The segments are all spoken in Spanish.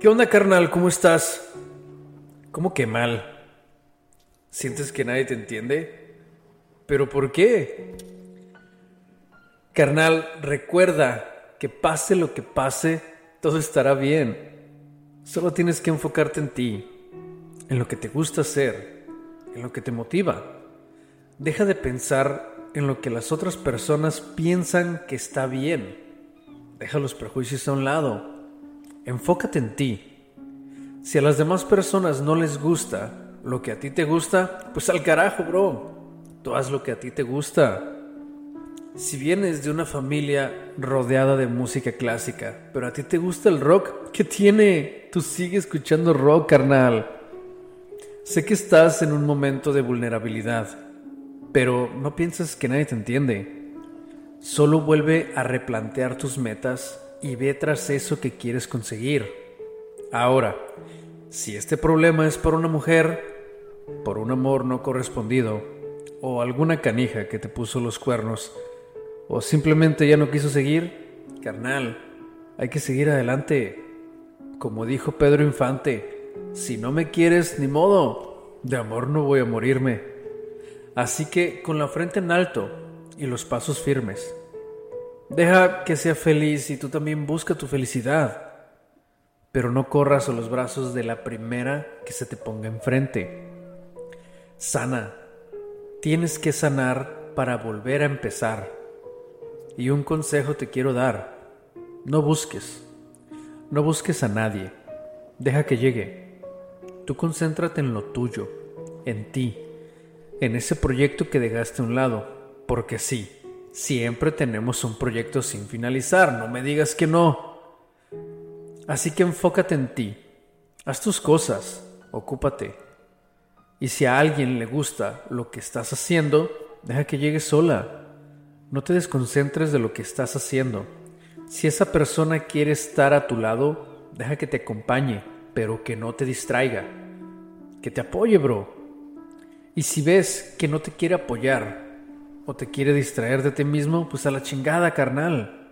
¿Qué onda, carnal? ¿Cómo estás? ¿Cómo que mal? ¿Sientes que nadie te entiende? ¿Pero por qué? Carnal, recuerda que pase lo que pase, todo estará bien. Solo tienes que enfocarte en ti, en lo que te gusta hacer, en lo que te motiva. Deja de pensar en lo que las otras personas piensan que está bien. Deja los prejuicios a un lado. Enfócate en ti. Si a las demás personas no les gusta lo que a ti te gusta, pues al carajo, bro. Tú haz lo que a ti te gusta. Si vienes de una familia rodeada de música clásica, pero a ti te gusta el rock, ¿qué tiene? Tú sigue escuchando rock, carnal. Sé que estás en un momento de vulnerabilidad, pero no piensas que nadie te entiende. Solo vuelve a replantear tus metas y ve tras eso que quieres conseguir. Ahora, si este problema es por una mujer, por un amor no correspondido, o alguna canija que te puso los cuernos, o simplemente ya no quiso seguir, carnal, hay que seguir adelante. Como dijo Pedro Infante, si no me quieres, ni modo, de amor no voy a morirme. Así que con la frente en alto y los pasos firmes. Deja que sea feliz y tú también busca tu felicidad. Pero no corras a los brazos de la primera que se te ponga enfrente. Sana. Tienes que sanar para volver a empezar. Y un consejo te quiero dar. No busques. No busques a nadie. Deja que llegue. Tú concéntrate en lo tuyo, en ti, en ese proyecto que dejaste a un lado, porque sí, siempre tenemos un proyecto sin finalizar, no me digas que no. Así que enfócate en ti, haz tus cosas, ocúpate. Y si a alguien le gusta lo que estás haciendo, deja que llegue sola. No te desconcentres de lo que estás haciendo. Si esa persona quiere estar a tu lado, deja que te acompañe, pero que no te distraiga. Que te apoye, bro. Y si ves que no te quiere apoyar o te quiere distraer de ti mismo, pues a la chingada, carnal.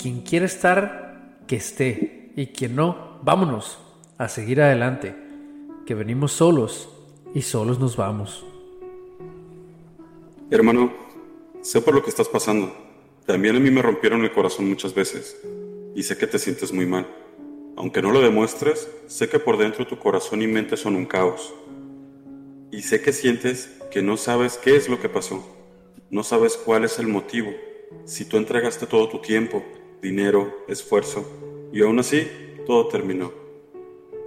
Quien quiere estar, que esté. Y quien no, vámonos a seguir adelante. Que venimos solos y solos nos vamos. Hermano, sé por lo que estás pasando. También a mí me rompieron el corazón muchas veces. Y sé que te sientes muy mal. Aunque no lo demuestres, sé que por dentro tu corazón y mente son un caos. Y sé que sientes que no sabes qué es lo que pasó, no sabes cuál es el motivo, si tú entregaste todo tu tiempo, dinero, esfuerzo, y aún así todo terminó.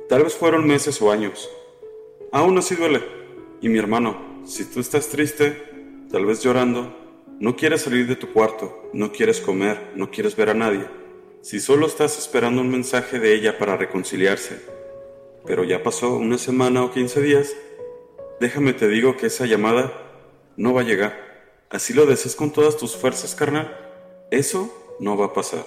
Tal vez fueron meses o años. Aún así duele. Y mi hermano, si tú estás triste, tal vez llorando, no quieres salir de tu cuarto, no quieres comer, no quieres ver a nadie, si solo estás esperando un mensaje de ella para reconciliarse, pero ya pasó una semana o 15 días Déjame te digo que esa llamada no va a llegar. Así lo deseas con todas tus fuerzas, carnal. Eso no va a pasar.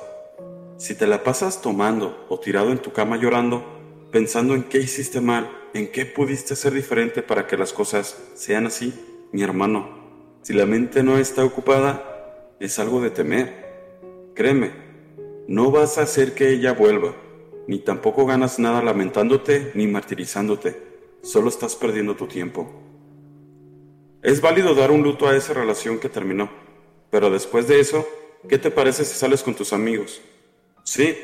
Si te la pasas tomando o tirado en tu cama llorando, pensando en qué hiciste mal, en qué pudiste hacer diferente para que las cosas sean así, mi hermano, si la mente no está ocupada, es algo de temer. Créeme, no vas a hacer que ella vuelva, ni tampoco ganas nada lamentándote ni martirizándote solo estás perdiendo tu tiempo. Es válido dar un luto a esa relación que terminó, pero después de eso, ¿qué te parece si sales con tus amigos? Sí,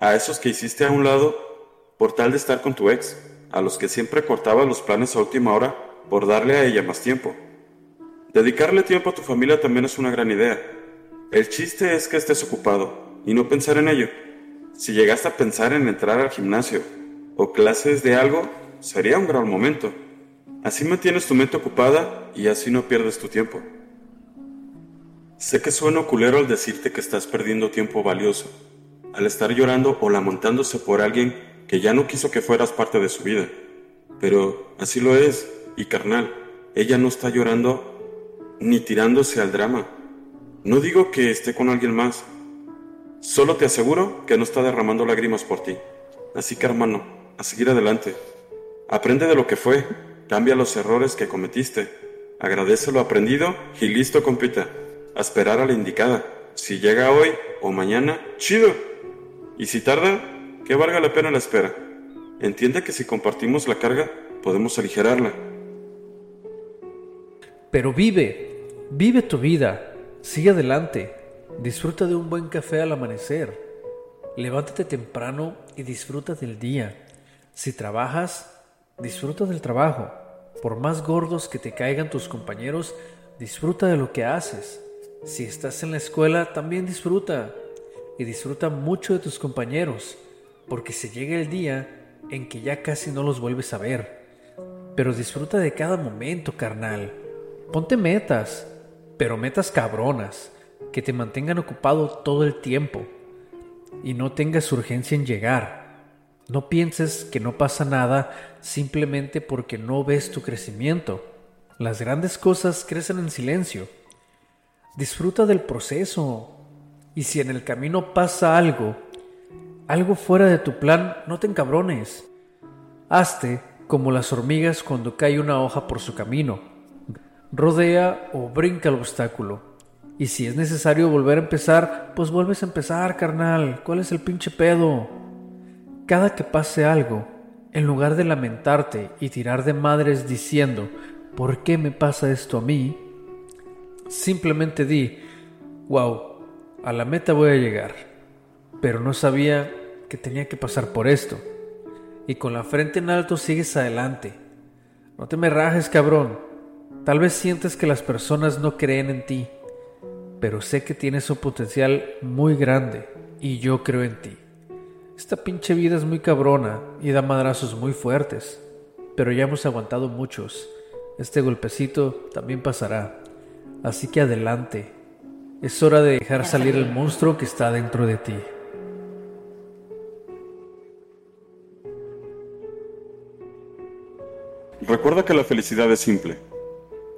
a esos que hiciste a un lado por tal de estar con tu ex, a los que siempre cortabas los planes a última hora por darle a ella más tiempo. Dedicarle tiempo a tu familia también es una gran idea. El chiste es que estés ocupado y no pensar en ello. Si llegaste a pensar en entrar al gimnasio o clases de algo, sería un gran momento. Así mantienes tu mente ocupada y así no pierdes tu tiempo. Sé que suena culero al decirte que estás perdiendo tiempo valioso, al estar llorando o lamentándose por alguien que ya no quiso que fueras parte de su vida. Pero así lo es, y carnal, ella no está llorando ni tirándose al drama. No digo que esté con alguien más, solo te aseguro que no está derramando lágrimas por ti. Así que hermano, a seguir adelante. Aprende de lo que fue, cambia los errores que cometiste, agradece lo aprendido y listo, compita. A esperar a la indicada. Si llega hoy o mañana, chido. Y si tarda, que valga la pena la espera. Entiende que si compartimos la carga, podemos aligerarla. Pero vive, vive tu vida, sigue adelante, disfruta de un buen café al amanecer, levántate temprano y disfruta del día. Si trabajas, disfruta del trabajo. Por más gordos que te caigan tus compañeros, disfruta de lo que haces. Si estás en la escuela, también disfruta. Y disfruta mucho de tus compañeros, porque se llega el día en que ya casi no los vuelves a ver. Pero disfruta de cada momento, carnal. Ponte metas, pero metas cabronas, que te mantengan ocupado todo el tiempo. Y no tengas urgencia en llegar. No pienses que no pasa nada simplemente porque no ves tu crecimiento. Las grandes cosas crecen en silencio. Disfruta del proceso. Y si en el camino pasa algo, algo fuera de tu plan, no te encabrones. Hazte como las hormigas cuando cae una hoja por su camino. Rodea o brinca el obstáculo. Y si es necesario volver a empezar, pues vuelves a empezar, carnal. ¿Cuál es el pinche pedo? Cada que pase algo, en lugar de lamentarte y tirar de madres diciendo, ¿por qué me pasa esto a mí? Simplemente di, wow, a la meta voy a llegar, pero no sabía que tenía que pasar por esto. Y con la frente en alto sigues adelante. No te me rajes, cabrón. Tal vez sientes que las personas no creen en ti, pero sé que tienes un potencial muy grande y yo creo en ti. Esta pinche vida es muy cabrona y da madrazos muy fuertes, pero ya hemos aguantado muchos. Este golpecito también pasará. Así que adelante. Es hora de dejar salir el monstruo que está dentro de ti. Recuerda que la felicidad es simple.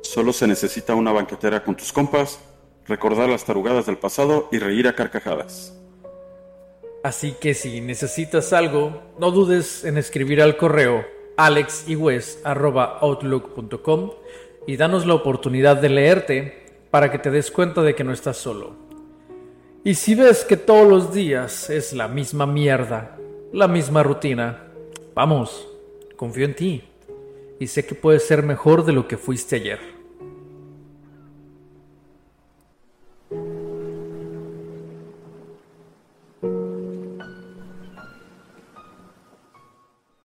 Solo se necesita una banquetera con tus compas, recordar las tarugadas del pasado y reír a carcajadas. Así que si necesitas algo, no dudes en escribir al correo alexyes.outlook.com y danos la oportunidad de leerte para que te des cuenta de que no estás solo. Y si ves que todos los días es la misma mierda, la misma rutina, vamos, confío en ti y sé que puedes ser mejor de lo que fuiste ayer.